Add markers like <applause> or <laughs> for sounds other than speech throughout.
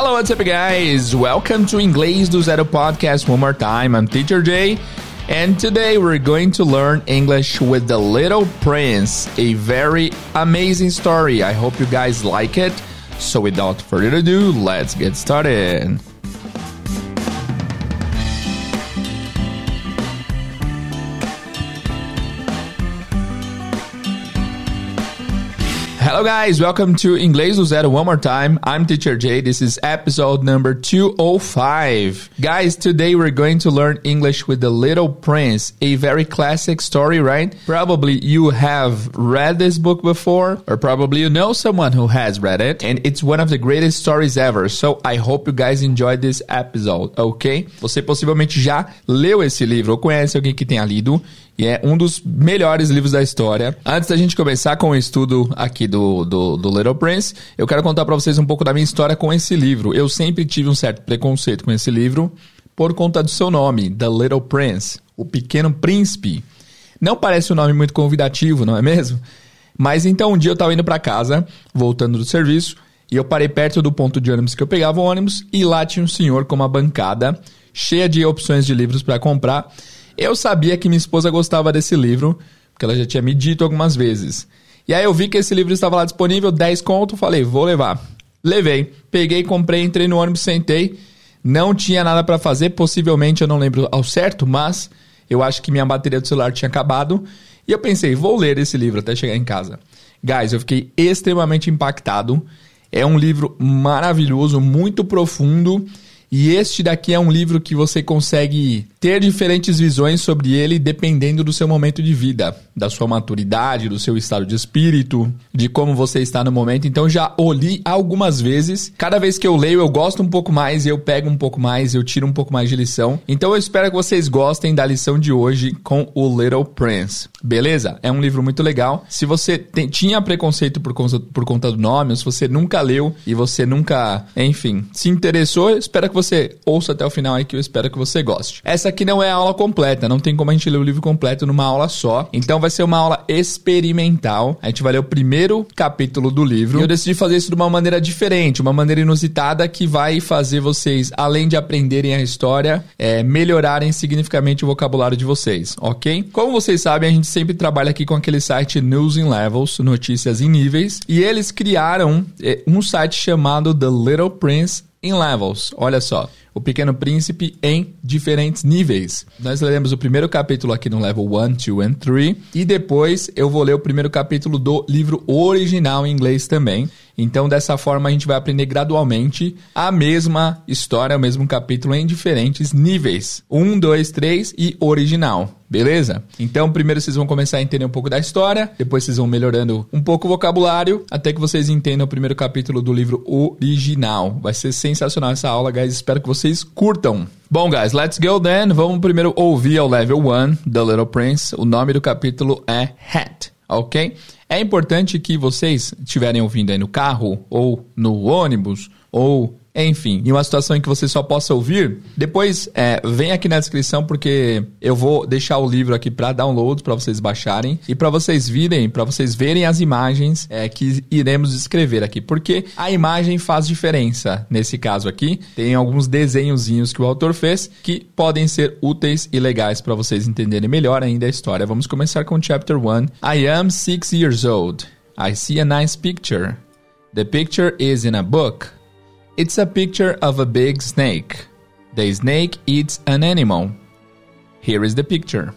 Hello, what's up, guys? Welcome to Inglês do Zero podcast one more time. I'm Teacher Jay, and today we're going to learn English with The Little Prince, a very amazing story. I hope you guys like it. So, without further ado, let's get started. Hello, guys. Welcome to Inglês do Zero one more time. I'm Teacher Jay. This is episode number 205. Guys, today we're going to learn English with The Little Prince, a very classic story, right? Probably you have read this book before, or probably you know someone who has read it, and it's one of the greatest stories ever. So I hope you guys enjoyed this episode, ok? Você possivelmente já leu esse livro ou conhece alguém que tenha lido. E é um dos melhores livros da história. Antes da gente começar com o estudo aqui do, do, do Little Prince, eu quero contar para vocês um pouco da minha história com esse livro. Eu sempre tive um certo preconceito com esse livro por conta do seu nome, The Little Prince, o Pequeno Príncipe. Não parece um nome muito convidativo, não é mesmo? Mas então um dia eu estava indo para casa, voltando do serviço, e eu parei perto do ponto de ônibus que eu pegava o ônibus, e lá tinha um senhor com uma bancada cheia de opções de livros para comprar. Eu sabia que minha esposa gostava desse livro, porque ela já tinha me dito algumas vezes. E aí eu vi que esse livro estava lá disponível, 10 conto, falei, vou levar. Levei, peguei, comprei, entrei no ônibus, sentei. Não tinha nada para fazer, possivelmente eu não lembro ao certo, mas eu acho que minha bateria do celular tinha acabado. E eu pensei, vou ler esse livro até chegar em casa. Guys, eu fiquei extremamente impactado. É um livro maravilhoso, muito profundo. E este daqui é um livro que você consegue ter diferentes visões sobre ele dependendo do seu momento de vida, da sua maturidade, do seu estado de espírito, de como você está no momento. Então já o li algumas vezes. Cada vez que eu leio, eu gosto um pouco mais, eu pego um pouco mais, eu tiro um pouco mais de lição. Então eu espero que vocês gostem da lição de hoje com o Little Prince. Beleza? É um livro muito legal. Se você tem, tinha preconceito por conta, por conta do nome, ou se você nunca leu e você nunca, enfim, se interessou, espero que você ouça até o final aí que eu espero que você goste. Essa aqui não é a aula completa, não tem como a gente ler o livro completo numa aula só. Então vai ser uma aula experimental. A gente vai ler o primeiro capítulo do livro. E eu decidi fazer isso de uma maneira diferente, uma maneira inusitada que vai fazer vocês, além de aprenderem a história, é, melhorarem significativamente o vocabulário de vocês, ok? Como vocês sabem, a gente sempre trabalha aqui com aquele site News in Levels, notícias em níveis, e eles criaram é, um site chamado The Little Prince in Levels. Olha só, o Pequeno Príncipe em diferentes níveis. Nós leremos o primeiro capítulo aqui no level 1, 2 and 3 e depois eu vou ler o primeiro capítulo do livro original em inglês também. Então, dessa forma, a gente vai aprender gradualmente a mesma história, o mesmo capítulo em diferentes níveis: 1, 2, 3 e original. Beleza? Então, primeiro vocês vão começar a entender um pouco da história, depois vocês vão melhorando um pouco o vocabulário, até que vocês entendam o primeiro capítulo do livro original. Vai ser sensacional essa aula, guys. Espero que vocês curtam. Bom, guys, let's go then. Vamos primeiro ouvir o level 1 The Little Prince. O nome do capítulo é Hat, ok? É importante que vocês estiverem ouvindo aí no carro, ou no ônibus, ou enfim, em uma situação em que você só possa ouvir, depois é, vem aqui na descrição porque eu vou deixar o livro aqui para download para vocês baixarem e para vocês virem, para vocês verem as imagens é, que iremos escrever aqui, porque a imagem faz diferença nesse caso aqui. Tem alguns desenhozinhos que o autor fez que podem ser úteis e legais para vocês entenderem melhor ainda a história. Vamos começar com chapter 1. I am six years old. I see a nice picture. The picture is in a book. It's a picture of a big snake. The snake eats an animal. Here is the picture.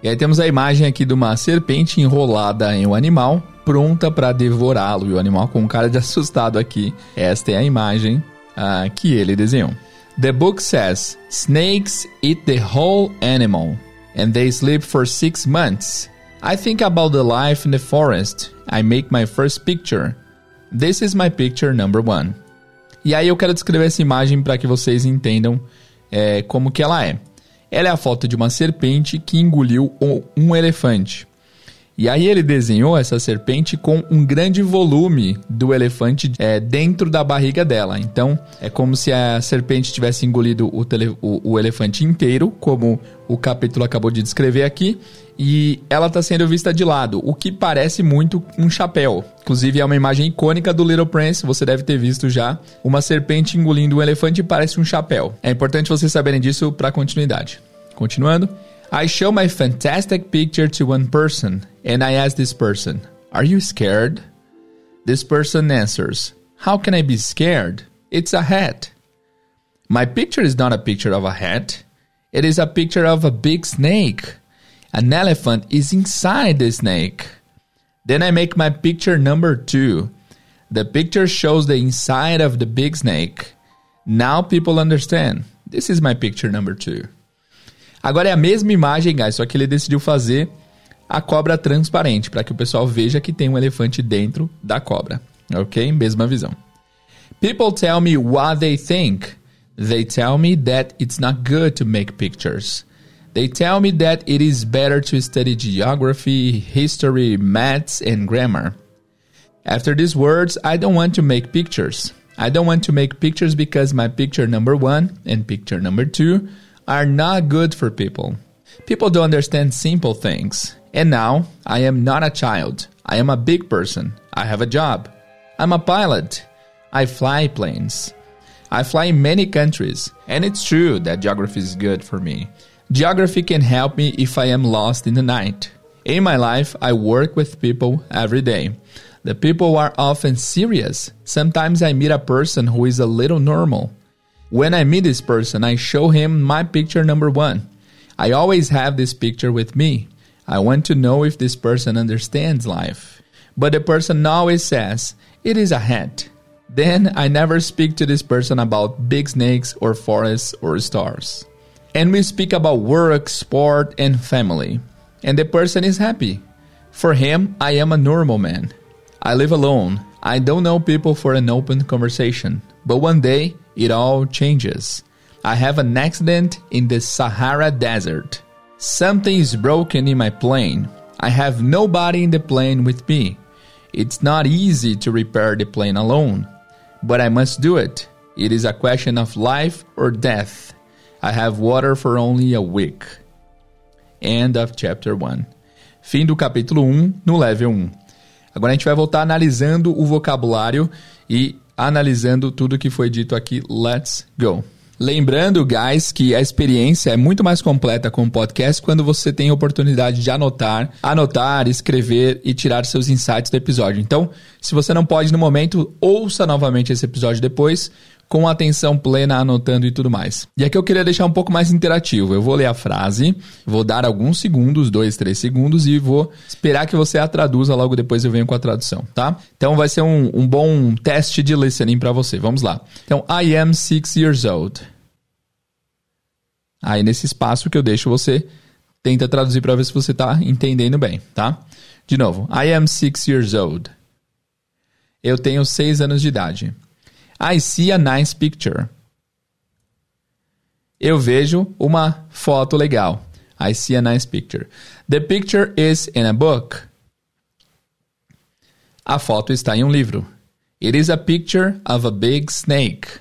E aí temos a imagem aqui de uma serpente enrolada em um animal, pronta para devorá-lo. E o animal com cara de assustado aqui. Esta é a imagem uh, que ele desenhou. The book says, snakes eat the whole animal, and they sleep for six months. I think about the life in the forest. I make my first picture. This is my picture number one. E aí eu quero descrever essa imagem para que vocês entendam é, como que ela é. Ela é a foto de uma serpente que engoliu um elefante. E aí ele desenhou essa serpente com um grande volume do elefante é, dentro da barriga dela. Então é como se a serpente tivesse engolido o, tele, o, o elefante inteiro, como o capítulo acabou de descrever aqui, e ela está sendo vista de lado, o que parece muito um chapéu. Inclusive é uma imagem icônica do Little Prince, você deve ter visto já. Uma serpente engolindo um elefante parece um chapéu. É importante vocês saberem disso para continuidade. Continuando. I show my fantastic picture to one person and I ask this person, "Are you scared?" This person answers, "How can I be scared? It's a hat." My picture is not a picture of a hat. It is a picture of a big snake. An elephant is inside the snake. Then I make my picture number two. The picture shows the inside of the big snake. Now people understand. This is my picture number two. Agora é a mesma imagem, guys, só que ele decidiu fazer a cobra transparente para que o pessoal veja que tem um elefante dentro da cobra. Ok? Mesma visão. People tell me what they think. They tell me that it's not good to make pictures. They tell me that it is better to study geography, history, maths, and grammar. After these words, I don't want to make pictures. I don't want to make pictures because my picture number one and picture number two are not good for people. People don't understand simple things. And now, I am not a child. I am a big person. I have a job. I'm a pilot. I fly planes. I fly in many countries, and it's true that geography is good for me. Geography can help me if I am lost in the night. In my life, I work with people every day. The people are often serious. Sometimes I meet a person who is a little normal. When I meet this person, I show him my picture number one. I always have this picture with me. I want to know if this person understands life. But the person always says, it is a hat. Then I never speak to this person about big snakes or forests or stars. And we speak about work, sport, and family. And the person is happy. For him, I am a normal man. I live alone. I don't know people for an open conversation. But one day, it all changes. I have an accident in the Sahara Desert. Something is broken in my plane. I have nobody in the plane with me. It's not easy to repair the plane alone, but I must do it. It is a question of life or death. I have water for only a week. End of chapter 1. Fim do capítulo 1 no level 1. Agora a gente vai voltar analisando o vocabulário e analisando tudo que foi dito aqui. Let's go! Lembrando, guys, que a experiência é muito mais completa com o podcast quando você tem a oportunidade de anotar, anotar, escrever e tirar seus insights do episódio. Então, se você não pode no momento, ouça novamente esse episódio depois com atenção plena, anotando e tudo mais. E aqui eu queria deixar um pouco mais interativo. Eu vou ler a frase, vou dar alguns segundos, dois, três segundos, e vou esperar que você a traduza, logo depois eu venho com a tradução, tá? Então vai ser um, um bom teste de listening para você. Vamos lá. Então, I am six years old. Aí nesse espaço que eu deixo você tenta traduzir para ver se você está entendendo bem, tá? De novo, I am six years old. Eu tenho seis anos de idade. I see a nice picture. Eu vejo uma foto legal. I see a nice picture. The picture is in a book. A foto está em um livro. It is a picture of a big snake.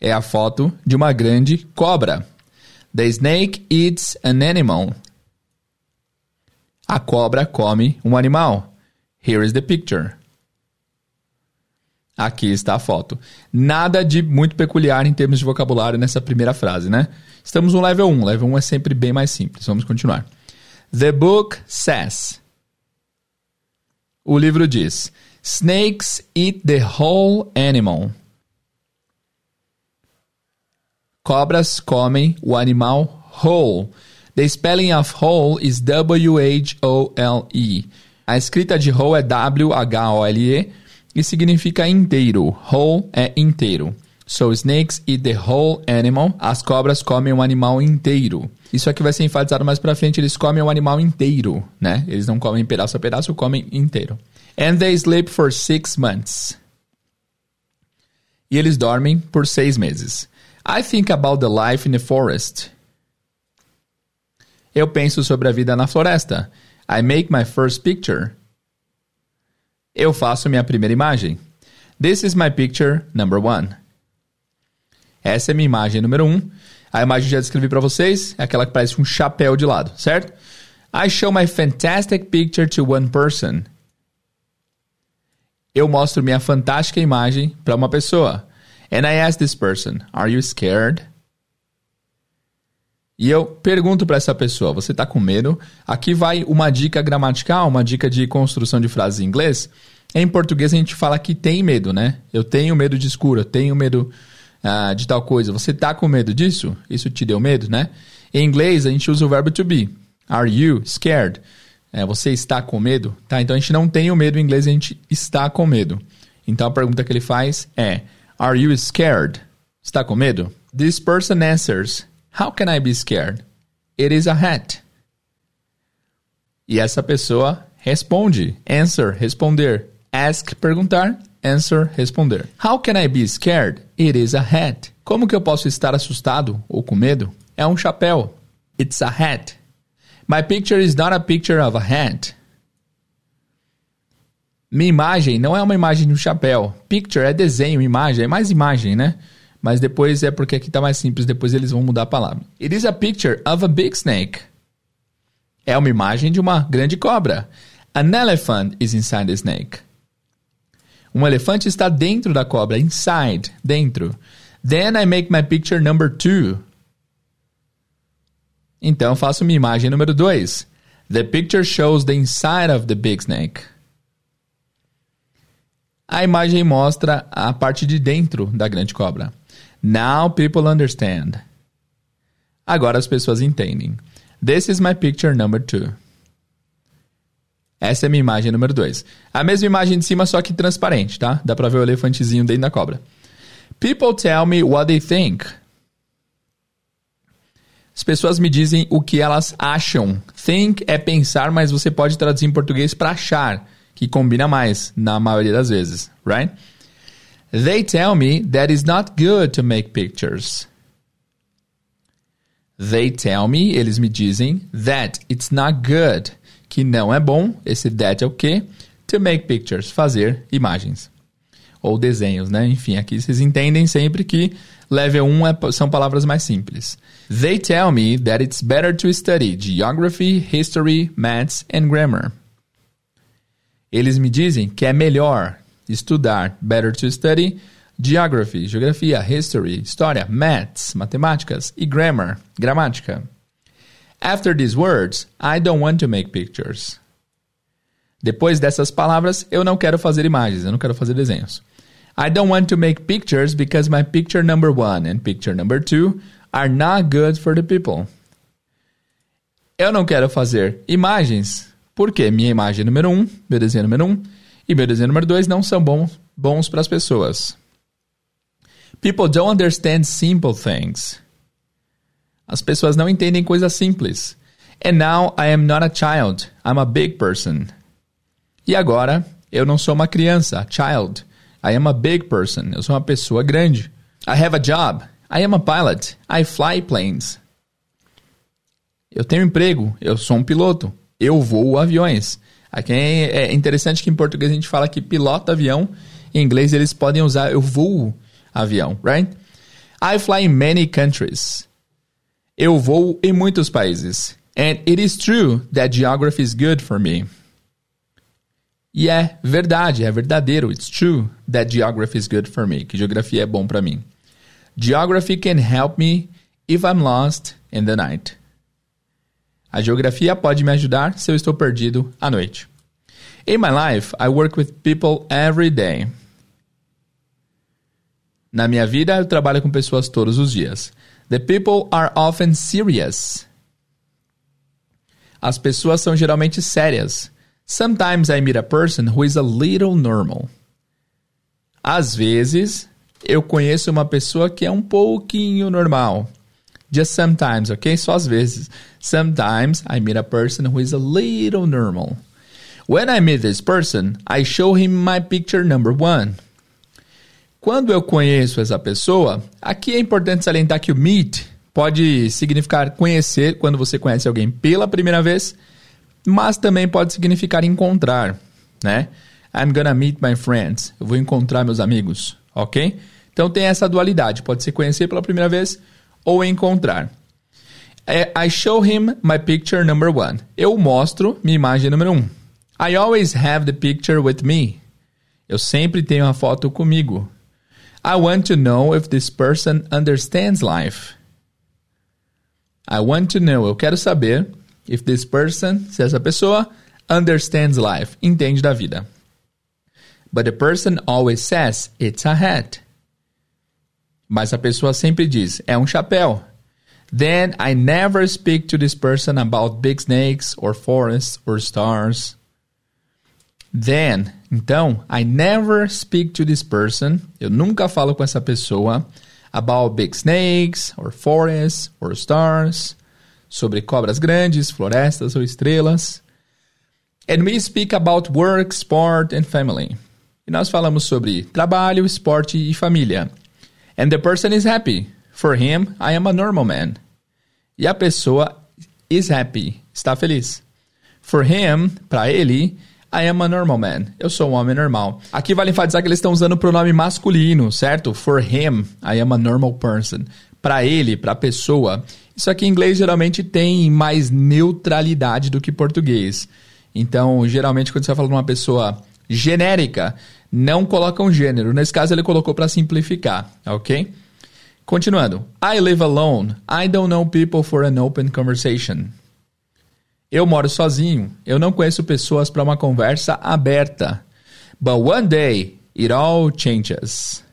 É a foto de uma grande cobra. The snake eats an animal. A cobra come um animal. Here is the picture. Aqui está a foto. Nada de muito peculiar em termos de vocabulário nessa primeira frase, né? Estamos no level 1. Level 1 é sempre bem mais simples. Vamos continuar. The book says. O livro diz: Snakes eat the whole animal. Cobras comem o animal whole. The spelling of whole is W-H-O-L-E. A escrita de whole é W-H-O-L-E e significa inteiro. Whole é inteiro. So snakes eat the whole animal. As cobras comem um animal inteiro. Isso aqui vai ser enfatizado mais pra frente. Eles comem um animal inteiro, né? Eles não comem pedaço a pedaço, comem inteiro. And they sleep for six months. E eles dormem por seis meses. I think about the life in the forest. Eu penso sobre a vida na floresta. I make my first picture. Eu faço minha primeira imagem. This is my picture number one. Essa é minha imagem número um. A imagem que já descrevi para vocês é aquela que parece um chapéu de lado, certo? I show my fantastic picture to one person. Eu mostro minha fantástica imagem para uma pessoa. And I ask this person, are you scared? E eu pergunto para essa pessoa, você está com medo? Aqui vai uma dica gramatical, uma dica de construção de frases em inglês. Em português a gente fala que tem medo, né? Eu tenho medo de escuro, eu tenho medo uh, de tal coisa. Você está com medo disso? Isso te deu medo, né? Em inglês a gente usa o verbo to be. Are you scared? É, você está com medo? Tá, então a gente não tem o medo em inglês, a gente está com medo. Então a pergunta que ele faz é: Are you scared? Está com medo? This person answers: How can I be scared? It is a hat. E essa pessoa responde: Answer, responder. Ask, perguntar. Answer, responder. How can I be scared? It is a hat. Como que eu posso estar assustado ou com medo? É um chapéu. It's a hat. My picture is not a picture of a hat. Minha imagem não é uma imagem de um chapéu. Picture é desenho, imagem, é mais imagem, né? Mas depois é porque aqui tá mais simples, depois eles vão mudar a palavra. It is a picture of a big snake. É uma imagem de uma grande cobra. An elephant is inside the snake. Um elefante está dentro da cobra, inside, dentro. Then I make my picture number two. Então faço minha imagem número 2. The picture shows the inside of the big snake. A imagem mostra a parte de dentro da grande cobra. Now people understand. Agora as pessoas entendem. This is my picture number two. Essa é minha imagem número 2. A mesma imagem de cima, só que transparente, tá? Dá pra ver o elefantezinho dentro da cobra. People tell me what they think. As pessoas me dizem o que elas acham. Think é pensar, mas você pode traduzir em português para achar, que combina mais na maioria das vezes, right? They tell me that it's not good to make pictures. They tell me, eles me dizem, that it's not good que não é bom, esse that é o quê? To make pictures, fazer imagens. Ou desenhos, né? Enfim, aqui vocês entendem sempre que level 1 é, são palavras mais simples. They tell me that it's better to study geography, history, maths and grammar. Eles me dizem que é melhor estudar, better to study, geography, geografia, history, história, maths, matemáticas e grammar, gramática. After these words, I don't want to make pictures. Depois dessas palavras, eu não quero fazer imagens, eu não quero fazer desenhos. I don't want to make pictures because my picture number one and picture number two are not good for the people. Eu não quero fazer imagens porque minha imagem número um, meu desenho número um e desenho número dois não são bons, bons para as pessoas. People don't understand simple things. As pessoas não entendem coisas simples. And now I am not a child, I'm a big person. E agora, eu não sou uma criança, child. I am a big person, eu sou uma pessoa grande. I have a job, I am a pilot, I fly planes. Eu tenho emprego, eu sou um piloto, eu voo aviões. Aqui é interessante que em português a gente fala que pilota avião, em inglês eles podem usar eu voo avião, right? I fly in many countries. Eu vou em muitos países. And it is true that geography is good for me. E é verdade, é verdadeiro. It's true that geography is good for me. Que geografia é bom para mim. Geography can help me if I'm lost in the night. A geografia pode me ajudar se eu estou perdido à noite. In my life, I work with people every day. Na minha vida, eu trabalho com pessoas todos os dias. The people are often serious. As pessoas são geralmente sérias. Sometimes I meet a person who is a little normal. Às vezes, eu conheço uma pessoa que é um pouquinho normal. Just sometimes, ok? Só às vezes. Sometimes I meet a person who is a little normal. When I meet this person, I show him my picture number one. Quando eu conheço essa pessoa, aqui é importante salientar que o meet pode significar conhecer quando você conhece alguém pela primeira vez, mas também pode significar encontrar, né? I'm gonna meet my friends. Eu vou encontrar meus amigos, ok? Então tem essa dualidade. Pode ser conhecer pela primeira vez ou encontrar. É, I show him my picture number one. Eu mostro minha imagem número um. I always have the picture with me. Eu sempre tenho a foto comigo. I want to know if this person understands life. I want to know. Eu quero saber if this person, se essa pessoa understands life, entende da vida. But the person always says it's a hat. Mas a pessoa sempre diz é um chapéu. Then I never speak to this person about big snakes or forests or stars. Then, então, I never speak to this person. Eu nunca falo com essa pessoa about big snakes or forests or stars. Sobre cobras grandes, florestas ou estrelas. And we speak about work, sport and family. E nós falamos sobre trabalho, esporte e família. And the person is happy. For him, I am a normal man. E a pessoa is happy, está feliz. For him, para ele, I am a normal man. Eu sou um homem normal. Aqui vale enfatizar que eles estão usando o pronome masculino, certo? For him, I am a normal person. Para ele, para a pessoa. Isso aqui em inglês geralmente tem mais neutralidade do que português. Então, geralmente, quando você fala de uma pessoa genérica, não coloca um gênero. Nesse caso, ele colocou para simplificar, ok? Continuando. I live alone. I don't know people for an open conversation. Eu moro sozinho. Eu não conheço pessoas para uma conversa aberta. But one day it all changes.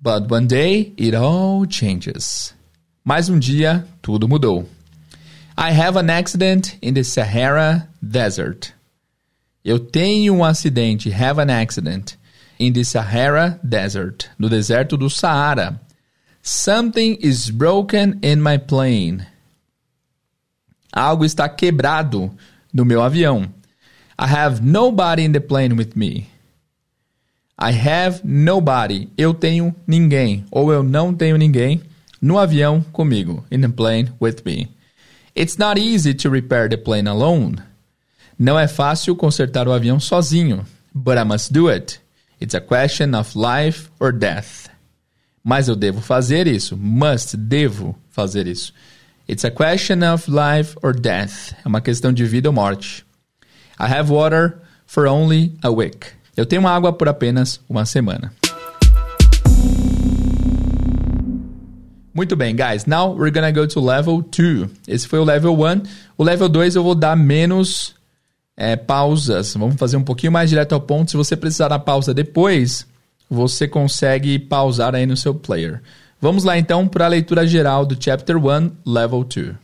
But one day it all changes. Mais um dia, tudo mudou. I have an accident in the Sahara Desert. Eu tenho um acidente, have an accident, in the Sahara Desert, no deserto do Saara. Something is broken in my plane. Algo está quebrado no meu avião. I have nobody in the plane with me. I have nobody. Eu tenho ninguém. Ou eu não tenho ninguém no avião comigo. In the plane with me. It's not easy to repair the plane alone. Não é fácil consertar o avião sozinho. But I must do it. It's a question of life or death. Mas eu devo fazer isso. Must, devo fazer isso. It's a question of life or death. É uma questão de vida ou morte. I have water for only a week. Eu tenho água por apenas uma semana. Muito bem, guys. Now we're gonna go to level 2. Esse foi o level 1. O level 2 eu vou dar menos é, pausas. Vamos fazer um pouquinho mais direto ao ponto. Se você precisar da pausa depois, você consegue pausar aí no seu player. Vamos lá então para a leitura geral do Chapter 1, Level 2.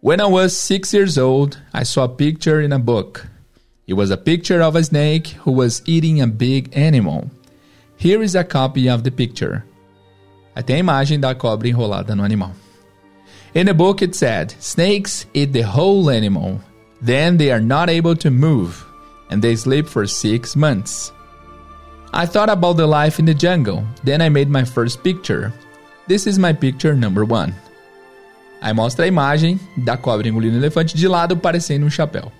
When I was six years old, I saw a picture in a book. It was a picture of a snake who was eating a big animal. Here is a copy of the picture. Tem a imagem da cobra enrolada no animal. In the book it said, Snakes eat the whole animal. Then they are not able to move, and they sleep for six months. I thought about the life in the jungle. Then I made my first picture. This is my picture number one. Aí mostra a imagem da cobra engolindo o elefante de lado, parecendo um chapéu.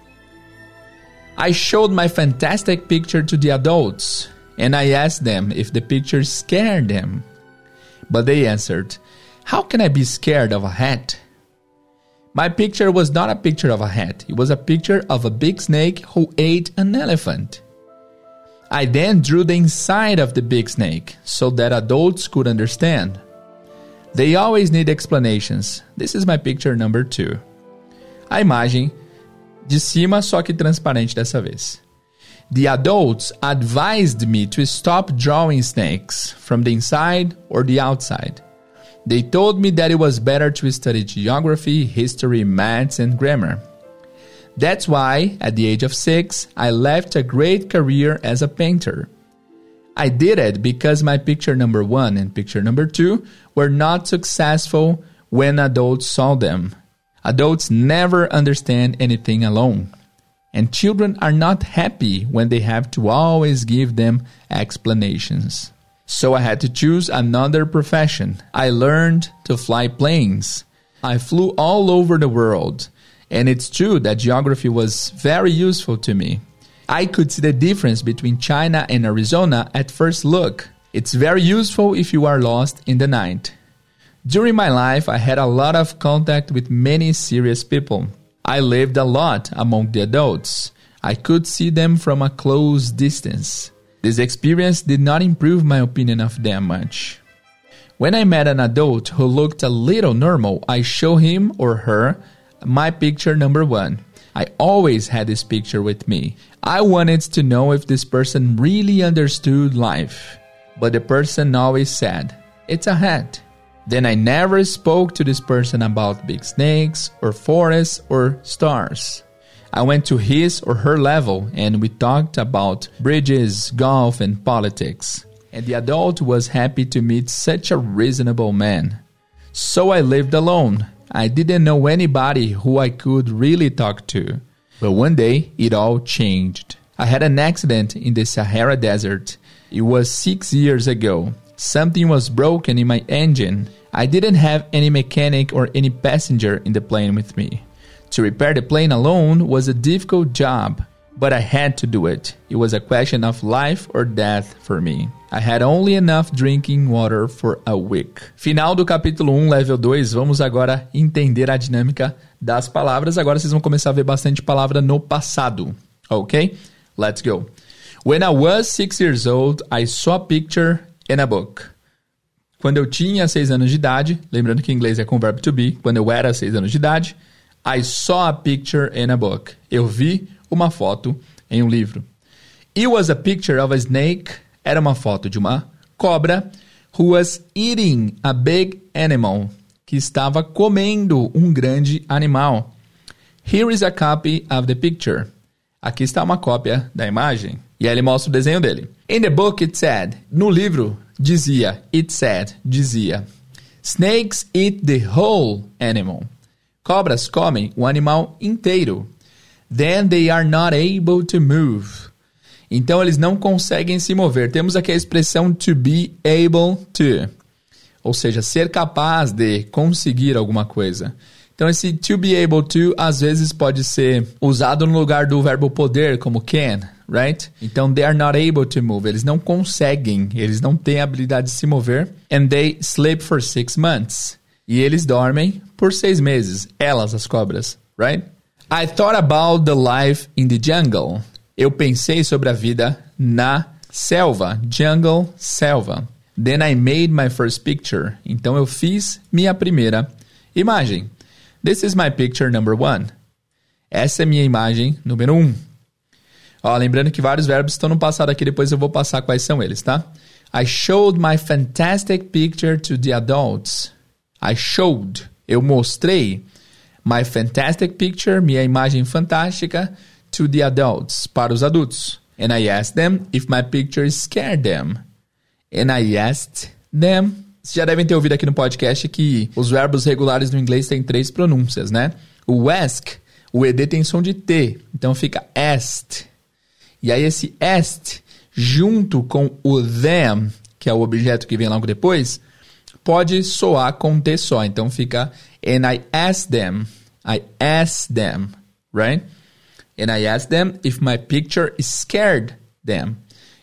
I showed my fantastic picture to the adults, and I asked them if the picture scared them. But they answered, How can I be scared of a hat? My picture was not a picture of a hat, it was a picture of a big snake who ate an elephant. I then drew the inside of the big snake so that adults could understand. They always need explanations. This is my picture number two. A imagem de cima, só que transparente dessa vez. The adults advised me to stop drawing snakes from the inside or the outside. They told me that it was better to study geography, history, maths, and grammar. That's why, at the age of six, I left a great career as a painter. I did it because my picture number one and picture number two were not successful when adults saw them. Adults never understand anything alone. And children are not happy when they have to always give them explanations. So I had to choose another profession. I learned to fly planes. I flew all over the world. And it's true that geography was very useful to me. I could see the difference between China and Arizona at first look. It's very useful if you are lost in the night. During my life, I had a lot of contact with many serious people. I lived a lot among the adults. I could see them from a close distance. This experience did not improve my opinion of them much. When I met an adult who looked a little normal, I show him or her my picture number one. I always had this picture with me. I wanted to know if this person really understood life. But the person always said, It's a hat. Then I never spoke to this person about big snakes or forests or stars. I went to his or her level and we talked about bridges, golf, and politics. And the adult was happy to meet such a reasonable man. So I lived alone. I didn't know anybody who I could really talk to. But one day it all changed. I had an accident in the Sahara Desert. It was six years ago. Something was broken in my engine. I didn't have any mechanic or any passenger in the plane with me. To repair the plane alone was a difficult job, but I had to do it. It was a question of life or death for me. I had only enough drinking water for a week. Final do capítulo 1, level 2. Vamos agora entender a dinâmica das palavras. Agora vocês vão começar a ver bastante palavra no passado. Ok? Let's go. When I was six years old, I saw a picture in a book. Quando eu tinha seis anos de idade, lembrando que em inglês é com verbo to be, quando eu era seis anos de idade, I saw a picture in a book. Eu vi uma foto em um livro. It was a picture of a snake. Era uma foto de uma cobra who was eating a big animal, que estava comendo um grande animal. Here is a copy of the picture. Aqui está uma cópia da imagem. E aí ele mostra o desenho dele. In the book it said, no livro dizia, it said, dizia, snakes eat the whole animal. Cobras comem o animal inteiro. Then they are not able to move. Então eles não conseguem se mover. Temos aqui a expressão to be able to, ou seja, ser capaz de conseguir alguma coisa. Então, esse to be able to às vezes pode ser usado no lugar do verbo poder, como can, right? Então, they are not able to move. Eles não conseguem, eles não têm a habilidade de se mover. And they sleep for six months. E eles dormem por seis meses. Elas, as cobras, right? I thought about the life in the jungle. Eu pensei sobre a vida na selva. Jungle, selva. Then I made my first picture. Então eu fiz minha primeira imagem. This is my picture number one. Essa é minha imagem número um. Ó, lembrando que vários verbos estão no passado aqui, depois eu vou passar quais são eles, tá? I showed my fantastic picture to the adults. I showed, eu mostrei my fantastic picture, minha imagem fantástica, to the adults, para os adultos. And I asked them if my picture scared them. And I asked them vocês já devem ter ouvido aqui no podcast que os verbos regulares no inglês têm três pronúncias, né? O ask, o ED tem som de T, então fica asked. E aí esse asked, junto com o them, que é o objeto que vem logo depois, pode soar com T só. Então fica and I asked them, I asked them, right? And I asked them if my picture scared them.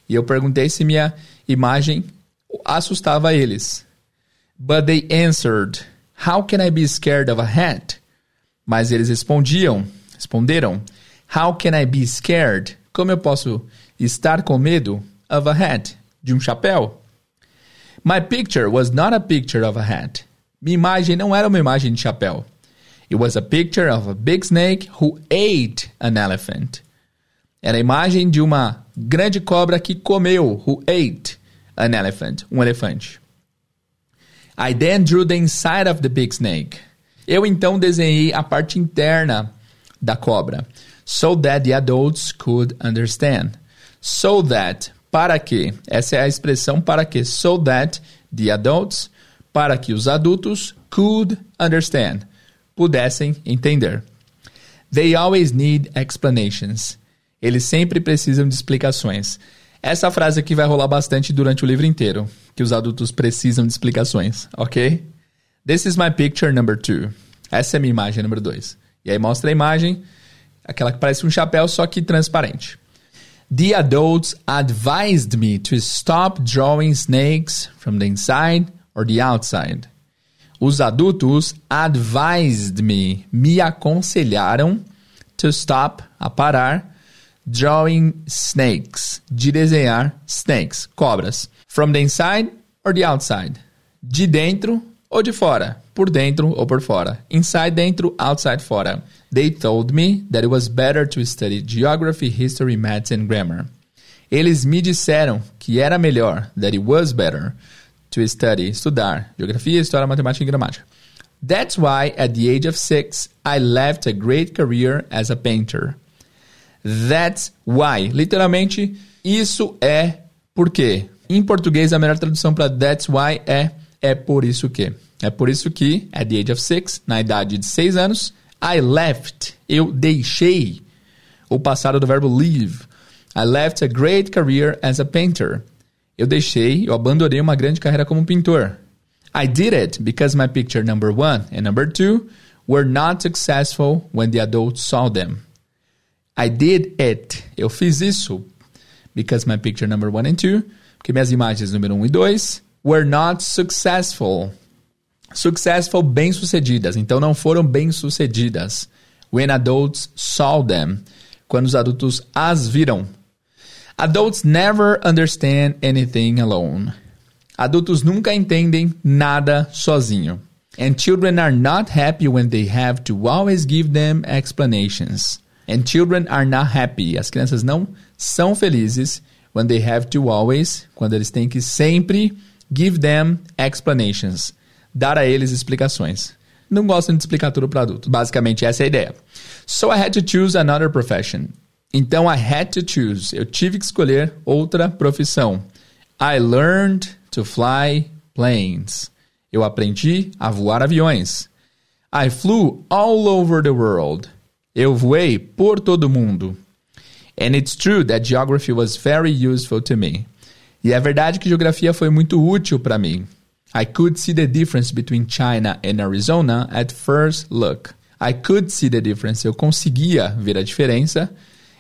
E eu perguntei se minha imagem assustava eles. But they answered, How can I be scared of a hat? Mas eles respondiam, responderam, How can I be scared? Como eu posso estar com medo of a hat? De um chapéu? My picture was not a picture of a hat. Minha imagem não era uma imagem de chapéu. It was a picture of a big snake who ate an elephant. Era a imagem de uma grande cobra que comeu, who ate an elephant, um elefante. I then drew the inside of the big snake. Eu então desenhei a parte interna da cobra. So that the adults could understand. So that, para que, essa é a expressão para que. So that the adults, para que os adultos could understand, pudessem entender. They always need explanations. Eles sempre precisam de explicações. Essa frase aqui vai rolar bastante durante o livro inteiro, que os adultos precisam de explicações, ok? This is my picture number two. Essa é minha imagem número dois. E aí mostra a imagem, aquela que parece um chapéu, só que transparente. The adults advised me to stop drawing snakes from the inside or the outside. Os adultos advised me, me aconselharam to stop, a parar, drawing snakes, de desenhar snakes, cobras. From the inside or the outside? De dentro ou de fora? Por dentro ou por fora? Inside dentro, outside fora. They told me that it was better to study geography, history, maths and grammar. Eles me disseram que era melhor, that it was better, to study, estudar, geografia, história, matemática e gramática. That's why, at the age of six, I left a great career as a painter. That's why. Literalmente, isso é porque. Em português, a melhor tradução para that's why é é por isso que. É por isso que, at the age of six, na idade de seis anos, I left, eu deixei o passado do verbo leave. I left a great career as a painter. Eu deixei, eu abandonei uma grande carreira como pintor. I did it because my picture number one and number two were not successful when the adults saw them. I did it. Eu fiz isso because my picture number one and two, porque minhas imagens número um e dois were not successful. Successful, bem-sucedidas. Então não foram bem-sucedidas. When adults saw them. Quando os adultos as viram. Adults never understand anything alone. Adultos nunca entendem nada sozinho. And children are not happy when they have to always give them explanations. And children are not happy. As crianças não são felizes when they have to always, quando eles têm que sempre give them explanations. Dar a eles explicações. Não gostam de explicar tudo para adulto. Basicamente essa é a ideia. So I had to choose another profession. Então, I had to choose. Eu tive que escolher outra profissão. I learned to fly planes. Eu aprendi a voar aviões. I flew all over the world. Eu voei por todo o mundo. And it's true that geography was very useful to me. E é verdade que geografia foi muito útil para mim. I could see the difference between China and Arizona at first look. I could see the difference. Eu conseguia ver a diferença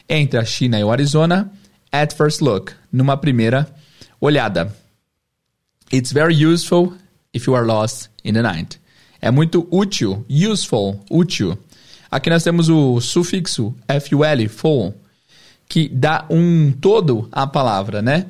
entre a China e o Arizona at first look, numa primeira olhada. It's very useful if you are lost in the night. É muito útil, useful, útil. Aqui nós temos o sufixo ful, full, que dá um todo à palavra, né?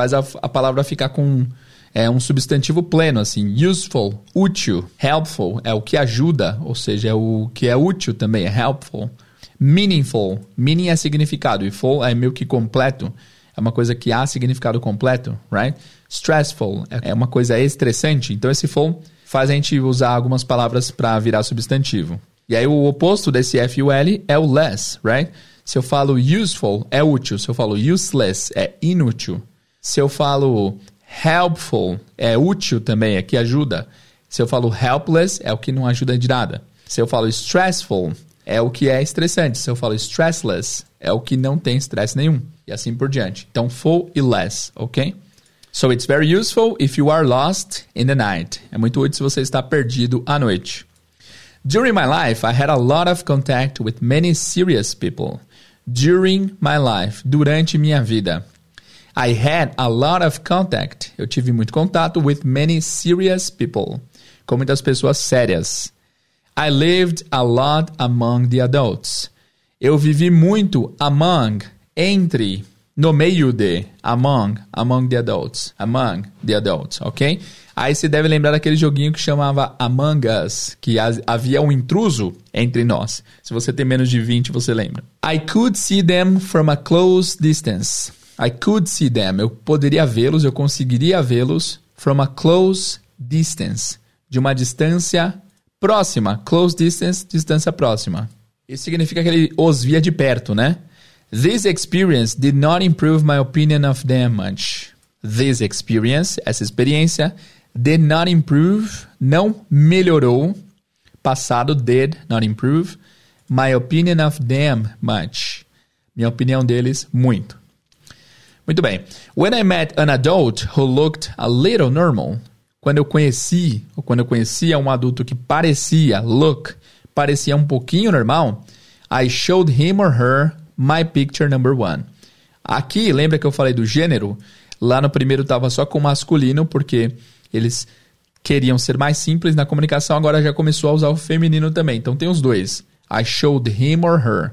Faz a, a palavra ficar com é, um substantivo pleno, assim. Useful, útil. Helpful é o que ajuda, ou seja, é o que é útil também, é helpful. Meaningful. Meaning é significado e full é meio que completo. É uma coisa que há significado completo, right? Stressful é uma coisa estressante. Então esse full faz a gente usar algumas palavras para virar substantivo. E aí o oposto desse FUL é o less, right? Se eu falo useful, é útil. Se eu falo useless, é inútil. Se eu falo helpful, é útil também, é que ajuda. Se eu falo helpless, é o que não ajuda de nada. Se eu falo stressful, é o que é estressante. Se eu falo stressless, é o que não tem estresse nenhum. E assim por diante. Então, full e less, ok? So it's very useful if you are lost in the night. É muito útil se você está perdido à noite. During my life, I had a lot of contact with many serious people. During my life, durante minha vida. I had a lot of contact. Eu tive muito contato with many serious people. Com muitas pessoas sérias. I lived a lot among the adults. Eu vivi muito among, entre, no meio de, among, among the adults, among the adults, ok? Aí você deve lembrar daquele joguinho que chamava Among Us, que havia um intruso entre nós. Se você tem menos de 20, você lembra. I could see them from a close distance. I could see them. Eu poderia vê-los, eu conseguiria vê-los from a close distance. De uma distância Próxima, close distance, distância próxima. Isso significa que ele os via de perto, né? This experience did not improve my opinion of them much. This experience, essa experiência, did not improve, não melhorou. Passado, did not improve. My opinion of them much. Minha opinião deles, muito. Muito bem. When I met an adult who looked a little normal, quando eu conheci, ou quando eu conhecia um adulto que parecia, look, parecia um pouquinho normal, I showed him or her my picture number one. Aqui, lembra que eu falei do gênero? Lá no primeiro estava só com masculino, porque eles queriam ser mais simples na comunicação, agora já começou a usar o feminino também. Então tem os dois. I showed him or her.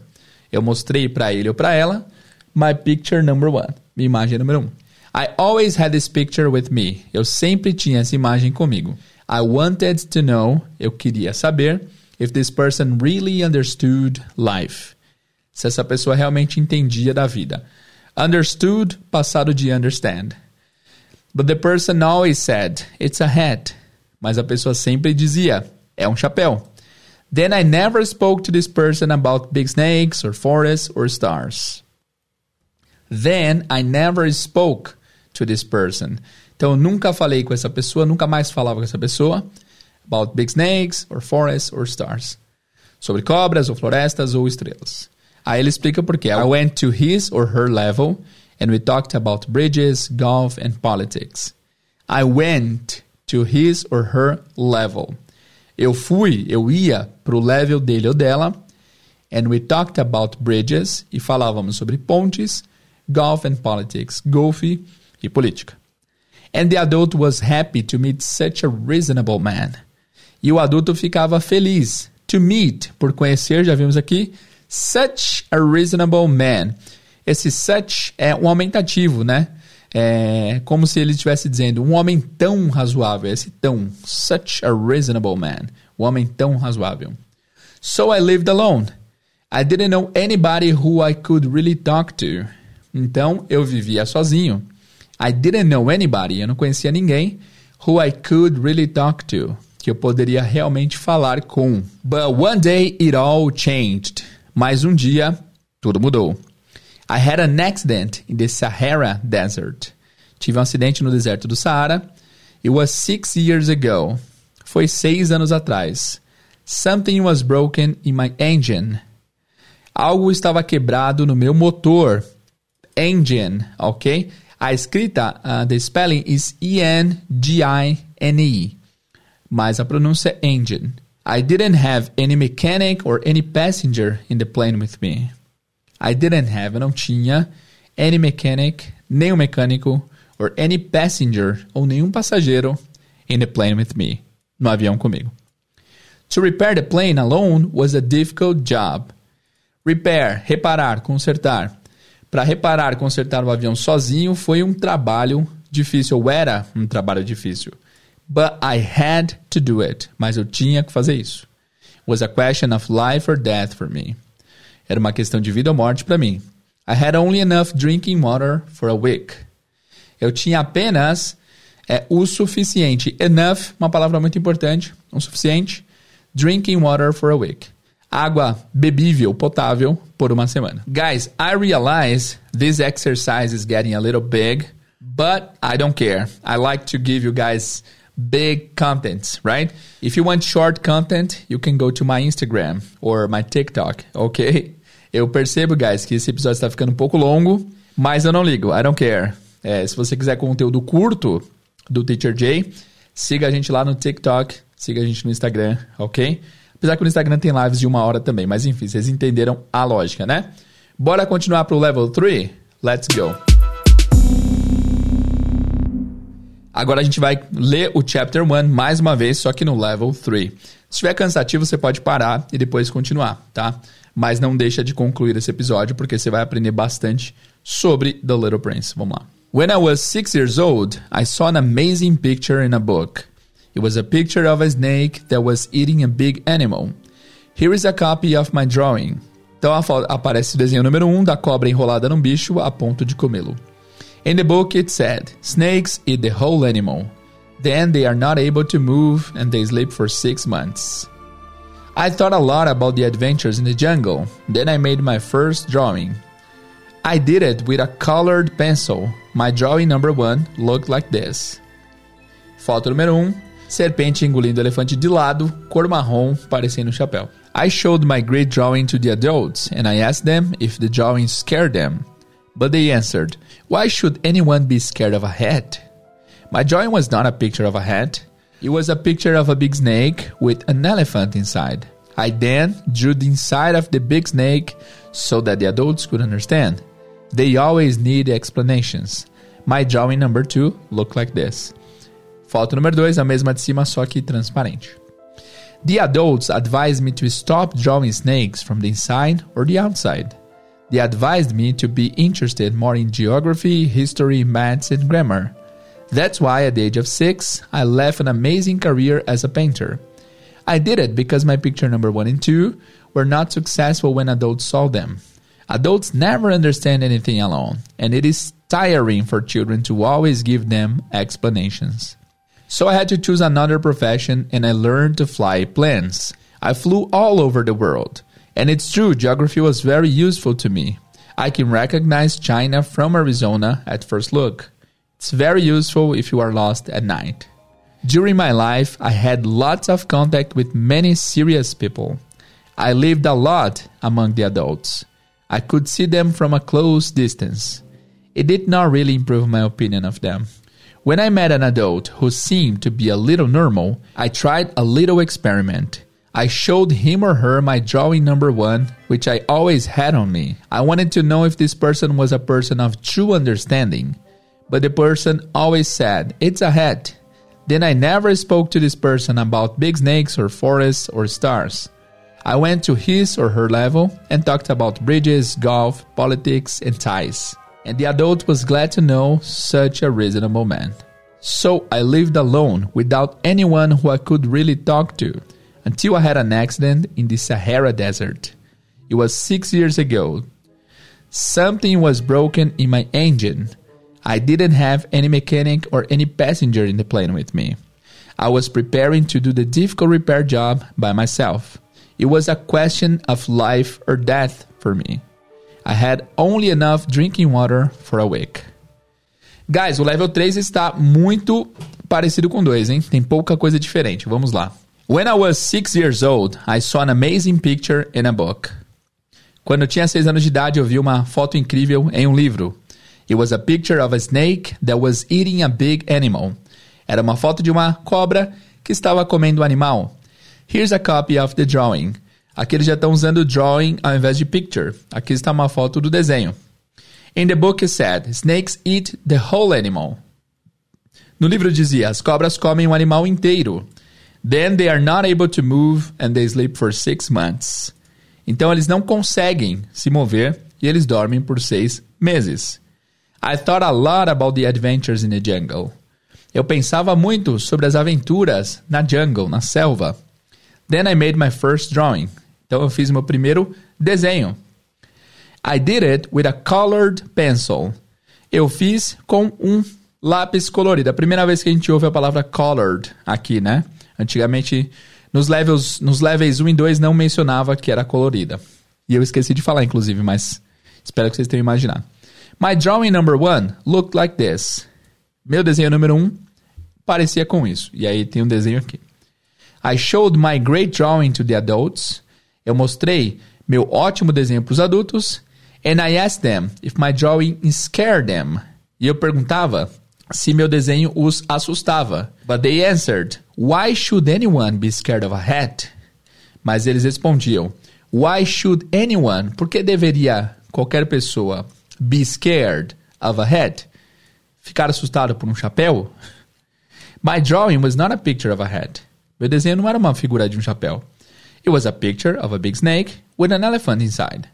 Eu mostrei para ele ou para ela my picture number one. Minha imagem número um. I always had this picture with me. Eu sempre tinha essa imagem comigo. I wanted to know. Eu queria saber if this person really understood life. Se essa pessoa realmente entendia da vida. Understood, passado de understand. But the person always said, it's a hat. Mas a pessoa sempre dizia, é um chapéu. Then I never spoke to this person about big snakes or forests or stars. Then I never spoke to this person. Então eu nunca falei com essa pessoa, nunca mais falava com essa pessoa about big snakes or forests or stars. Sobre cobras ou florestas ou estrelas. Aí ele explica por quê. I went to his or her level and we talked about bridges, golf and politics. I went to his or her level. Eu fui, eu ia pro level dele ou dela, and we talked about bridges, e falávamos sobre pontes, golf and politics, golfe e política. And the adult was happy to meet such a reasonable man. E o adulto ficava feliz. To meet, por conhecer, já vimos aqui, such a reasonable man. Esse such é um aumentativo, né? É como se ele estivesse dizendo um homem tão razoável, esse tão, such a reasonable man, um homem tão razoável. So I lived alone. I didn't know anybody who I could really talk to. Então eu vivia sozinho. I didn't know anybody, eu não conhecia ninguém who I could really talk to, que eu poderia realmente falar com. But one day it all changed. Mas um dia tudo mudou. I had an accident in the Sahara Desert. Tive um acidente no deserto do Saara. It was six years ago. Foi seis anos atrás. Something was broken in my engine. Algo estava quebrado no meu motor. Engine, ok? A escrita, uh, the spelling is E-N-G-I-N-E. Mas a pronúncia é engine. I didn't have any mechanic or any passenger in the plane with me. I didn't have, eu não tinha, any mechanic, nenhum mecânico, or any passenger, ou nenhum passageiro, in the plane with me, no avião comigo. To repair the plane alone was a difficult job. Repair, reparar, consertar. Para reparar, consertar o avião sozinho foi um trabalho difícil, ou era um trabalho difícil. But I had to do it. Mas eu tinha que fazer isso. It was a question of life or death for me. Era uma questão de vida ou morte para mim. I had only enough drinking water for a week. Eu tinha apenas é, o suficiente. Enough, uma palavra muito importante. O suficiente. Drinking water for a week. Água bebível, potável, por uma semana. Guys, I realize this exercise is getting a little big, but I don't care. I like to give you guys big contents, right? If you want short content, you can go to my Instagram or my TikTok, ok? Eu percebo, guys, que esse episódio está ficando um pouco longo, mas eu não ligo. I don't care. É, se você quiser conteúdo curto do Teacher J, siga a gente lá no TikTok, siga a gente no Instagram, ok? Apesar que no Instagram tem lives de uma hora também, mas enfim, vocês entenderam a lógica, né? Bora continuar para o level 3? Let's go! Agora a gente vai ler o chapter 1 mais uma vez, só que no level 3. Se estiver cansativo, você pode parar e depois continuar, tá? Mas não deixa de concluir esse episódio, porque você vai aprender bastante sobre The Little Prince. Vamos lá. When I was six years old, I saw an amazing picture in a book. It was a picture of a snake that was eating a big animal. Here is a copy of my drawing. Então aparece o desenho número 1 um da cobra enrolada num bicho a ponto de comê-lo. In the book it said, snakes eat the whole animal. Then they are not able to move and they sleep for six months. I thought a lot about the adventures in the jungle. Then I made my first drawing. I did it with a colored pencil. My drawing number one looked like this. Foto número 1. Um, serpente engolindo elefante de lado, cor marrom, parecendo um chapéu. I showed my great drawing to the adults and I asked them if the drawing scared them. But they answered, Why should anyone be scared of a hat? My drawing was not a picture of a hat. It was a picture of a big snake with an elephant inside. I then drew the inside of the big snake so that the adults could understand. They always need explanations. My drawing number two looked like this. Foto número 2, a mesma de cima, só que transparente. The adults advised me to stop drawing snakes from the inside or the outside. They advised me to be interested more in geography, history, maths, and grammar. That's why at the age of six, I left an amazing career as a painter. I did it because my picture number one and two were not successful when adults saw them. Adults never understand anything alone, and it is tiring for children to always give them explanations. So I had to choose another profession and I learned to fly planes. I flew all over the world. And it's true, geography was very useful to me. I can recognize China from Arizona at first look. It's very useful if you are lost at night. During my life, I had lots of contact with many serious people. I lived a lot among the adults. I could see them from a close distance. It did not really improve my opinion of them. When I met an adult who seemed to be a little normal, I tried a little experiment. I showed him or her my drawing number one, which I always had on me. I wanted to know if this person was a person of true understanding. But the person always said, It's a hat. Then I never spoke to this person about big snakes or forests or stars. I went to his or her level and talked about bridges, golf, politics, and ties and the adult was glad to know such a reasonable man. So I lived alone without anyone who I could really talk to until I had an accident in the Sahara Desert. It was six years ago. Something was broken in my engine. I didn't have any mechanic or any passenger in the plane with me. I was preparing to do the difficult repair job by myself. It was a question of life or death for me. I had only enough drinking water for a week. Guys, o level 3 está muito parecido com 2, hein? Tem pouca coisa diferente. Vamos lá. When I was 6 years old, I saw an amazing picture in a book. Quando eu tinha 6 anos de idade, eu vi uma foto incrível em um livro. It was a picture of a snake that was eating a big animal. Era uma foto de uma cobra que estava comendo um animal. Here's a copy of the drawing. Aqui eles já estão usando drawing ao invés de picture. Aqui está uma foto do desenho. In the book it said, snakes eat the whole animal. No livro dizia, as cobras comem o animal inteiro. Then they are not able to move and they sleep for six months. Então eles não conseguem se mover e eles dormem por seis meses. I thought a lot about the adventures in the jungle. Eu pensava muito sobre as aventuras na jungle, na selva. Then I made my first drawing. Então eu fiz meu primeiro desenho. I did it with a colored pencil. Eu fiz com um lápis colorido. A primeira vez que a gente ouve a palavra colored aqui, né? Antigamente, nos levels, nos levels 1 e 2 não mencionava que era colorida. E eu esqueci de falar, inclusive, mas espero que vocês tenham imaginado. My drawing number one looked like this. Meu desenho número 1 um parecia com isso. E aí tem um desenho aqui. I showed my great drawing to the adults. Eu mostrei meu ótimo desenho para os adultos. And I asked them if my drawing scared them. E eu perguntava se meu desenho os assustava. But they answered, Why should anyone be scared of a hat? Mas eles respondiam, Why should anyone? Por que deveria qualquer pessoa be scared of a hat? Ficar assustado por um chapéu? My drawing was not a picture of a hat. Meu desenho não era uma figura de um chapéu. It was a picture of a big snake with an elephant inside.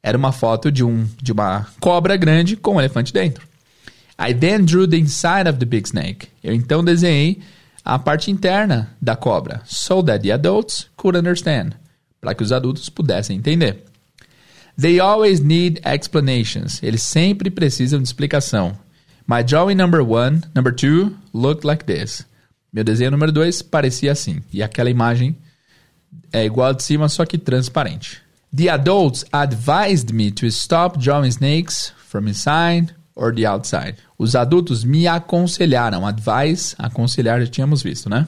Era uma foto de, um, de uma cobra grande com um elefante dentro. I then drew the inside of the big snake. Eu então desenhei a parte interna da cobra, so that the adults could understand, para que os adultos pudessem entender. They always need explanations. Eles sempre precisam de explicação. My drawing number one, number two, looked like this. Meu desenho número dois parecia assim. E aquela imagem é igual de cima, só que transparente. The adults advised me to stop drawing snakes from inside or the outside. Os adultos me aconselharam. Advise, aconselhar já tínhamos visto, né?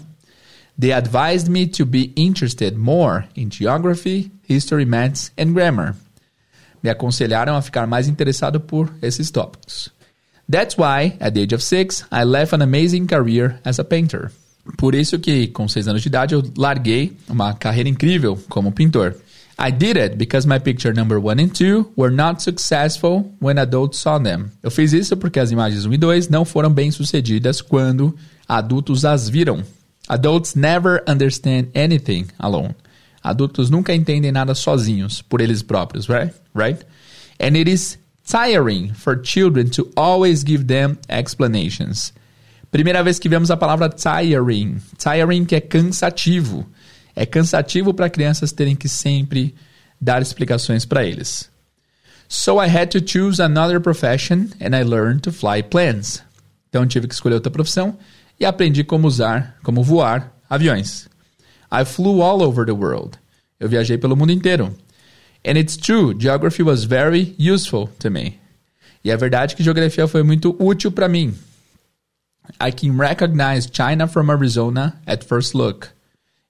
They advised me to be interested more in geography, history, maths and grammar. Me aconselharam a ficar mais interessado por esses tópicos. That's why, at the age of six, I left an amazing career as a painter. Por isso que, com seis anos de idade, eu larguei uma carreira incrível como pintor. I did it because my picture number one and two were not successful when adults saw them. Eu fiz isso porque as imagens 1 e 2 não foram bem sucedidas quando Adultos as viram. Adults never understand anything alone. Adultos nunca entendem nada sozinhos, por eles próprios, right? Right? And it is tiring for children to always give them explanations. Primeira vez que vemos a palavra tiring. Tiring que é cansativo. É cansativo para crianças terem que sempre dar explicações para eles. So I had to choose another profession and I learned to fly planes. Então tive que escolher outra profissão e aprendi como usar, como voar aviões. I flew all over the world. Eu viajei pelo mundo inteiro. And it's true, geography was very useful to me. E é verdade que geografia foi muito útil para mim. I can recognize China from Arizona at first look.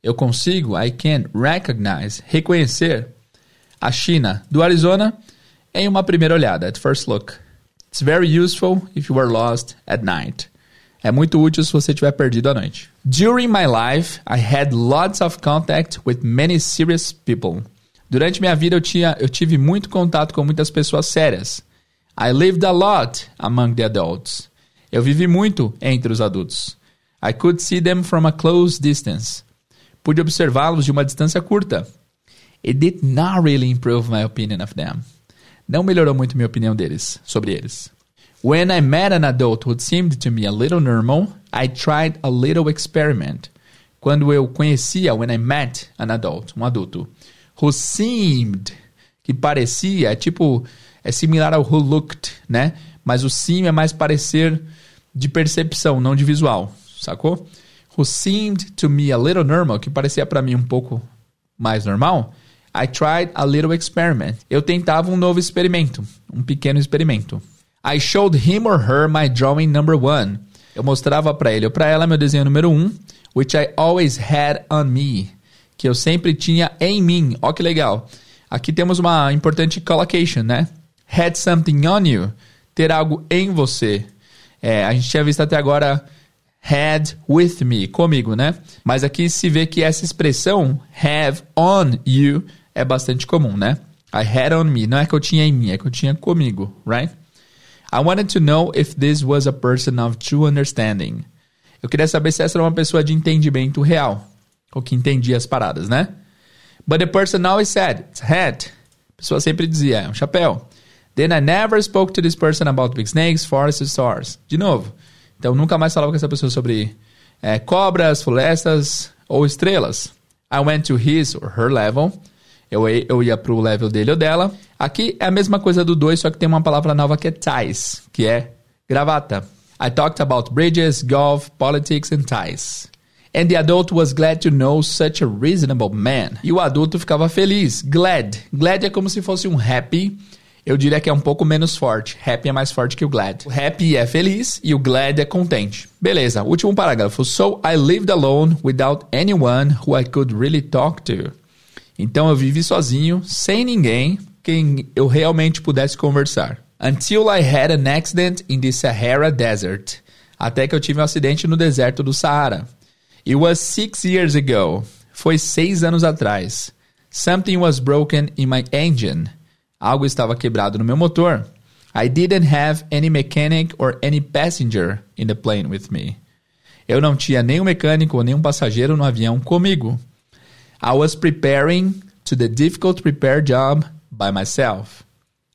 Eu consigo, I can recognize, reconhecer a China do Arizona em uma primeira olhada, at first look. It's very useful if you are lost at night. É muito útil se você estiver perdido à noite. During my life, I had lots of contact with many serious people. Durante minha vida eu, tinha, eu tive muito contato com muitas pessoas sérias. I lived a lot among the adults. Eu vivi muito entre os adultos. I could see them from a close distance. Pude observá-los de uma distância curta. It did not really improve my opinion of them. Não melhorou muito minha opinião deles, sobre eles. When I met an adult who seemed to me a little normal, I tried a little experiment. Quando eu conhecia, when I met an adult, um adulto, who seemed, que parecia, tipo, é similar ao who looked, né? Mas o seem é mais parecer de percepção, não de visual, sacou? Who seemed to me a little normal, que parecia para mim um pouco mais normal. I tried a little experiment. Eu tentava um novo experimento, um pequeno experimento. I showed him or her my drawing number one. Eu mostrava para ele ou para ela meu desenho número um, which I always had on me, que eu sempre tinha em mim. Ó que legal. Aqui temos uma importante collocation, né? Had something on you, ter algo em você. É, a gente tinha visto até agora had with me, comigo, né? Mas aqui se vê que essa expressão have on you é bastante comum, né? I had on me, não é que eu tinha em mim, é que eu tinha comigo, right? I wanted to know if this was a person of true understanding. Eu queria saber se essa era uma pessoa de entendimento real, ou que entendia as paradas, né? But the person always said, it's hat. A pessoa sempre dizia, é um chapéu. Then I never spoke to this person about big snakes, forests, stars. De novo. Então nunca mais falava com essa pessoa sobre é, cobras, florestas ou estrelas. I went to his or her level. Eu, eu ia pro level dele ou dela. Aqui é a mesma coisa do 2, só que tem uma palavra nova que é ties, que é gravata. I talked about bridges, golf, politics and ties. And the adult was glad to know such a reasonable man. E o adulto ficava feliz. Glad. Glad é como se fosse um happy eu diria que é um pouco menos forte. Happy é mais forte que o glad. O happy é feliz e o glad é contente. Beleza, último parágrafo. So I lived alone without anyone who I could really talk to. Então eu vivi sozinho, sem ninguém quem eu realmente pudesse conversar. Until I had an accident in the Sahara Desert. Até que eu tive um acidente no deserto do Saara. It was six years ago. Foi seis anos atrás. Something was broken in my engine. Algo estava quebrado no meu motor. I didn't have any mechanic or any passenger in the plane with me. Eu não tinha nenhum mecânico ou nenhum passageiro no avião comigo. I was preparing to the difficult repair job by myself.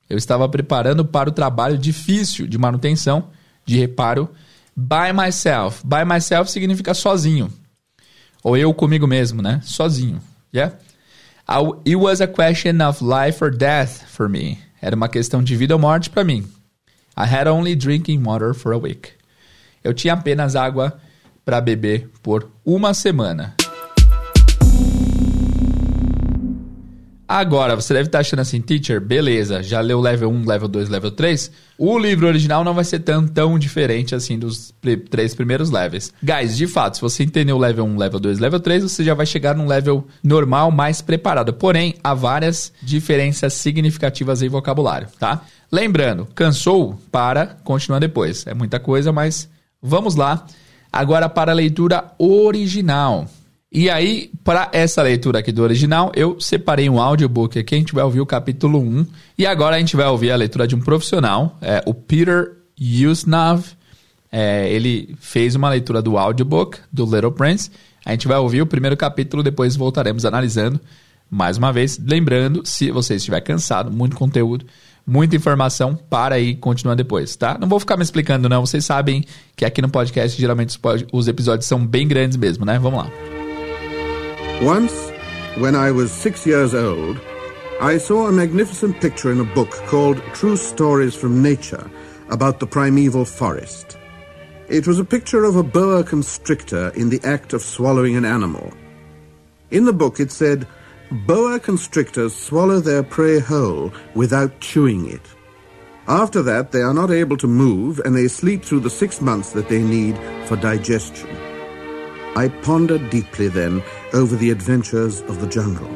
Eu estava preparando para o trabalho difícil de manutenção, de reparo, by myself. By myself significa sozinho. Ou eu comigo mesmo, né? Sozinho. Yeah? It was a question of life or death for me. Era uma questão de vida ou morte para mim. I had only drinking water for a week. Eu tinha apenas água para beber por uma semana. Agora, você deve estar achando assim, teacher, beleza, já leu level 1, level 2, level 3. O livro original não vai ser tão, tão diferente assim dos três primeiros levels. Guys, de fato, se você entendeu o level 1, level 2, level 3, você já vai chegar num level normal mais preparado. Porém, há várias diferenças significativas em vocabulário, tá? Lembrando, cansou? Para, continua depois. É muita coisa, mas vamos lá. Agora para a leitura original. E aí, para essa leitura aqui do original, eu separei um audiobook aqui, a gente vai ouvir o capítulo 1. E agora a gente vai ouvir a leitura de um profissional, é, o Peter Usnav. É, ele fez uma leitura do audiobook do Little Prince. A gente vai ouvir o primeiro capítulo, depois voltaremos analisando. Mais uma vez, lembrando, se você estiver cansado, muito conteúdo, muita informação, para aí e continua depois, tá? Não vou ficar me explicando, não. Vocês sabem que aqui no podcast, geralmente, os episódios são bem grandes mesmo, né? Vamos lá. Once, when I was six years old, I saw a magnificent picture in a book called True Stories from Nature about the primeval forest. It was a picture of a boa constrictor in the act of swallowing an animal. In the book it said, Boa constrictors swallow their prey whole without chewing it. After that, they are not able to move and they sleep through the six months that they need for digestion. I pondered deeply then over the adventures of the jungle.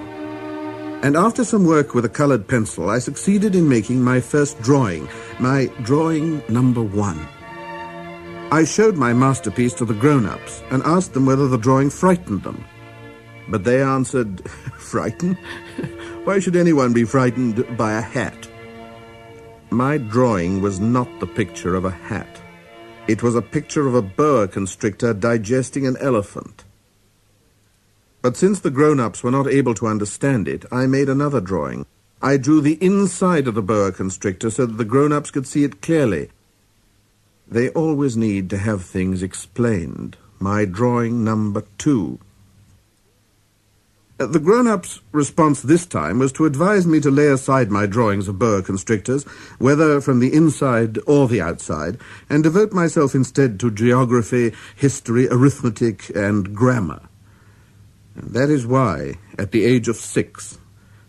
And after some work with a colored pencil, I succeeded in making my first drawing, my drawing number one. I showed my masterpiece to the grown-ups and asked them whether the drawing frightened them. But they answered, <laughs> Frightened? <laughs> Why should anyone be frightened by a hat? My drawing was not the picture of a hat. It was a picture of a boa constrictor digesting an elephant. But since the grown-ups were not able to understand it, I made another drawing. I drew the inside of the boa constrictor so that the grown-ups could see it clearly. They always need to have things explained. My drawing number two. Uh, the grown-up's response this time was to advise me to lay aside my drawings of boa constrictors, whether from the inside or the outside, and devote myself instead to geography, history, arithmetic, and grammar. That is why, at the age of six,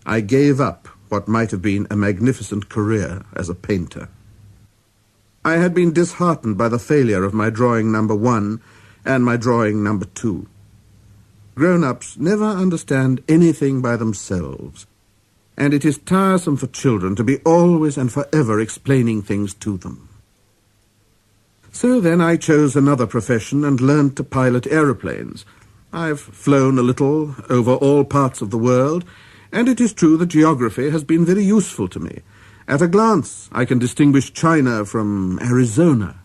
I gave up what might have been a magnificent career as a painter. I had been disheartened by the failure of my drawing number one and my drawing number two. Grown-ups never understand anything by themselves, and it is tiresome for children to be always and forever explaining things to them. So then I chose another profession and learned to pilot aeroplanes. I've flown a little over all parts of the world, and it is true that geography has been very useful to me. At a glance, I can distinguish China from Arizona.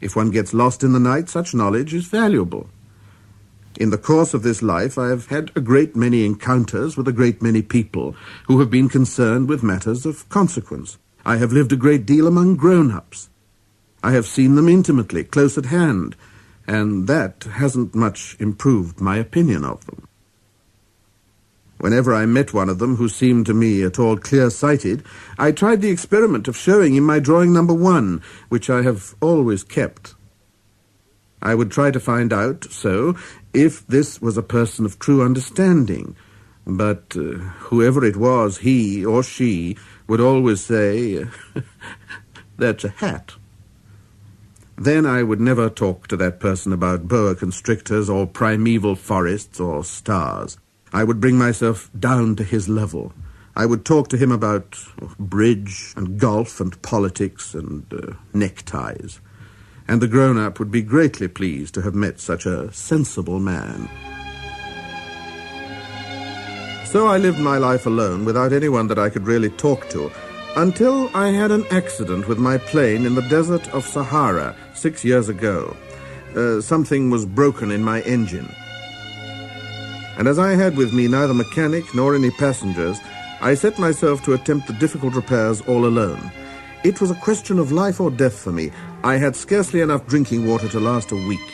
If one gets lost in the night, such knowledge is valuable. In the course of this life, I have had a great many encounters with a great many people who have been concerned with matters of consequence. I have lived a great deal among grown-ups. I have seen them intimately, close at hand, and that hasn't much improved my opinion of them. Whenever I met one of them who seemed to me at all clear-sighted, I tried the experiment of showing him my drawing number one, which I have always kept. I would try to find out, so, if this was a person of true understanding. But uh, whoever it was, he or she would always say, <laughs> That's a hat. Then I would never talk to that person about boa constrictors or primeval forests or stars. I would bring myself down to his level. I would talk to him about bridge and golf and politics and uh, neckties. And the grown-up would be greatly pleased to have met such a sensible man. So I lived my life alone without anyone that I could really talk to until I had an accident with my plane in the desert of Sahara six years ago. Uh, something was broken in my engine and as I had with me neither mechanic nor any passengers, I set myself to attempt the difficult repairs all alone. It was a question of life or death for me. I had scarcely enough drinking water to last a week.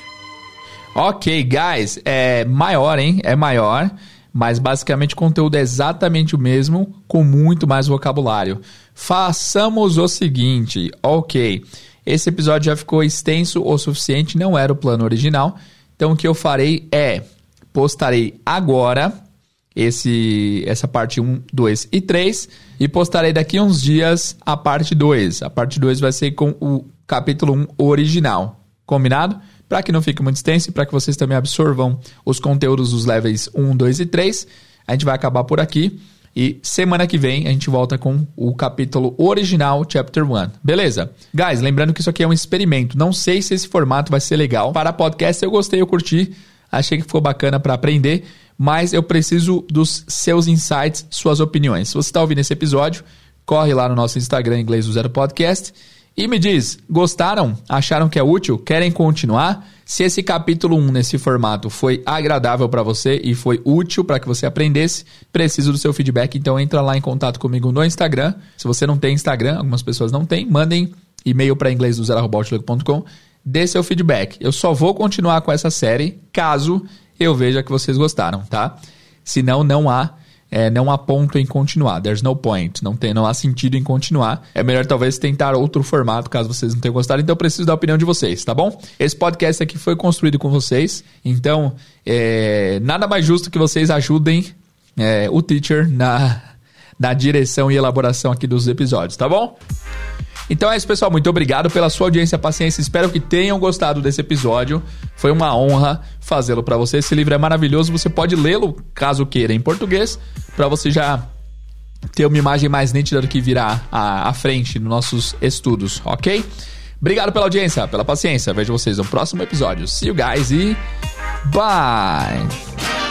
Ok, guys, é maior, hein? É maior, mas basicamente o conteúdo é exatamente o mesmo, com muito mais vocabulário. Façamos o seguinte, ok. Esse episódio já ficou extenso o suficiente, não era o plano original. Então o que eu farei é postarei agora esse essa parte 1, 2 e 3 e postarei daqui uns dias a parte 2. A parte 2 vai ser com o capítulo 1 original. Combinado? Para que não fique muito extenso e para que vocês também absorvam os conteúdos dos levels 1, 2 e 3, a gente vai acabar por aqui. E semana que vem a gente volta com o capítulo original, Chapter 1. Beleza? Guys, lembrando que isso aqui é um experimento. Não sei se esse formato vai ser legal. Para podcast eu gostei, eu curti achei que ficou bacana para aprender, mas eu preciso dos seus insights, suas opiniões. Se você está ouvindo esse episódio, corre lá no nosso Instagram Inglês do Zero Podcast E me diz, gostaram? Acharam que é útil? Querem continuar? Se esse capítulo 1 nesse formato foi agradável para você e foi útil para que você aprendesse, preciso do seu feedback, então entra lá em contato comigo no Instagram. Se você não tem Instagram, algumas pessoas não têm, mandem e-mail para inglês do zero.com, dê seu feedback. Eu só vou continuar com essa série caso eu veja que vocês gostaram, tá? Senão não há é, não há ponto em continuar. There's no point. Não, tem, não há sentido em continuar. É melhor talvez tentar outro formato, caso vocês não tenham gostado. Então eu preciso da opinião de vocês, tá bom? Esse podcast aqui foi construído com vocês. Então, é, nada mais justo que vocês ajudem é, o teacher na, na direção e elaboração aqui dos episódios, tá bom? Então é isso, pessoal. Muito obrigado pela sua audiência e paciência. Espero que tenham gostado desse episódio. Foi uma honra fazê-lo para você. Esse livro é maravilhoso. Você pode lê-lo, caso queira, em português, para você já ter uma imagem mais nítida do que virá à, à frente nos nossos estudos, ok? Obrigado pela audiência, pela paciência. Vejo vocês no próximo episódio. See you guys e bye!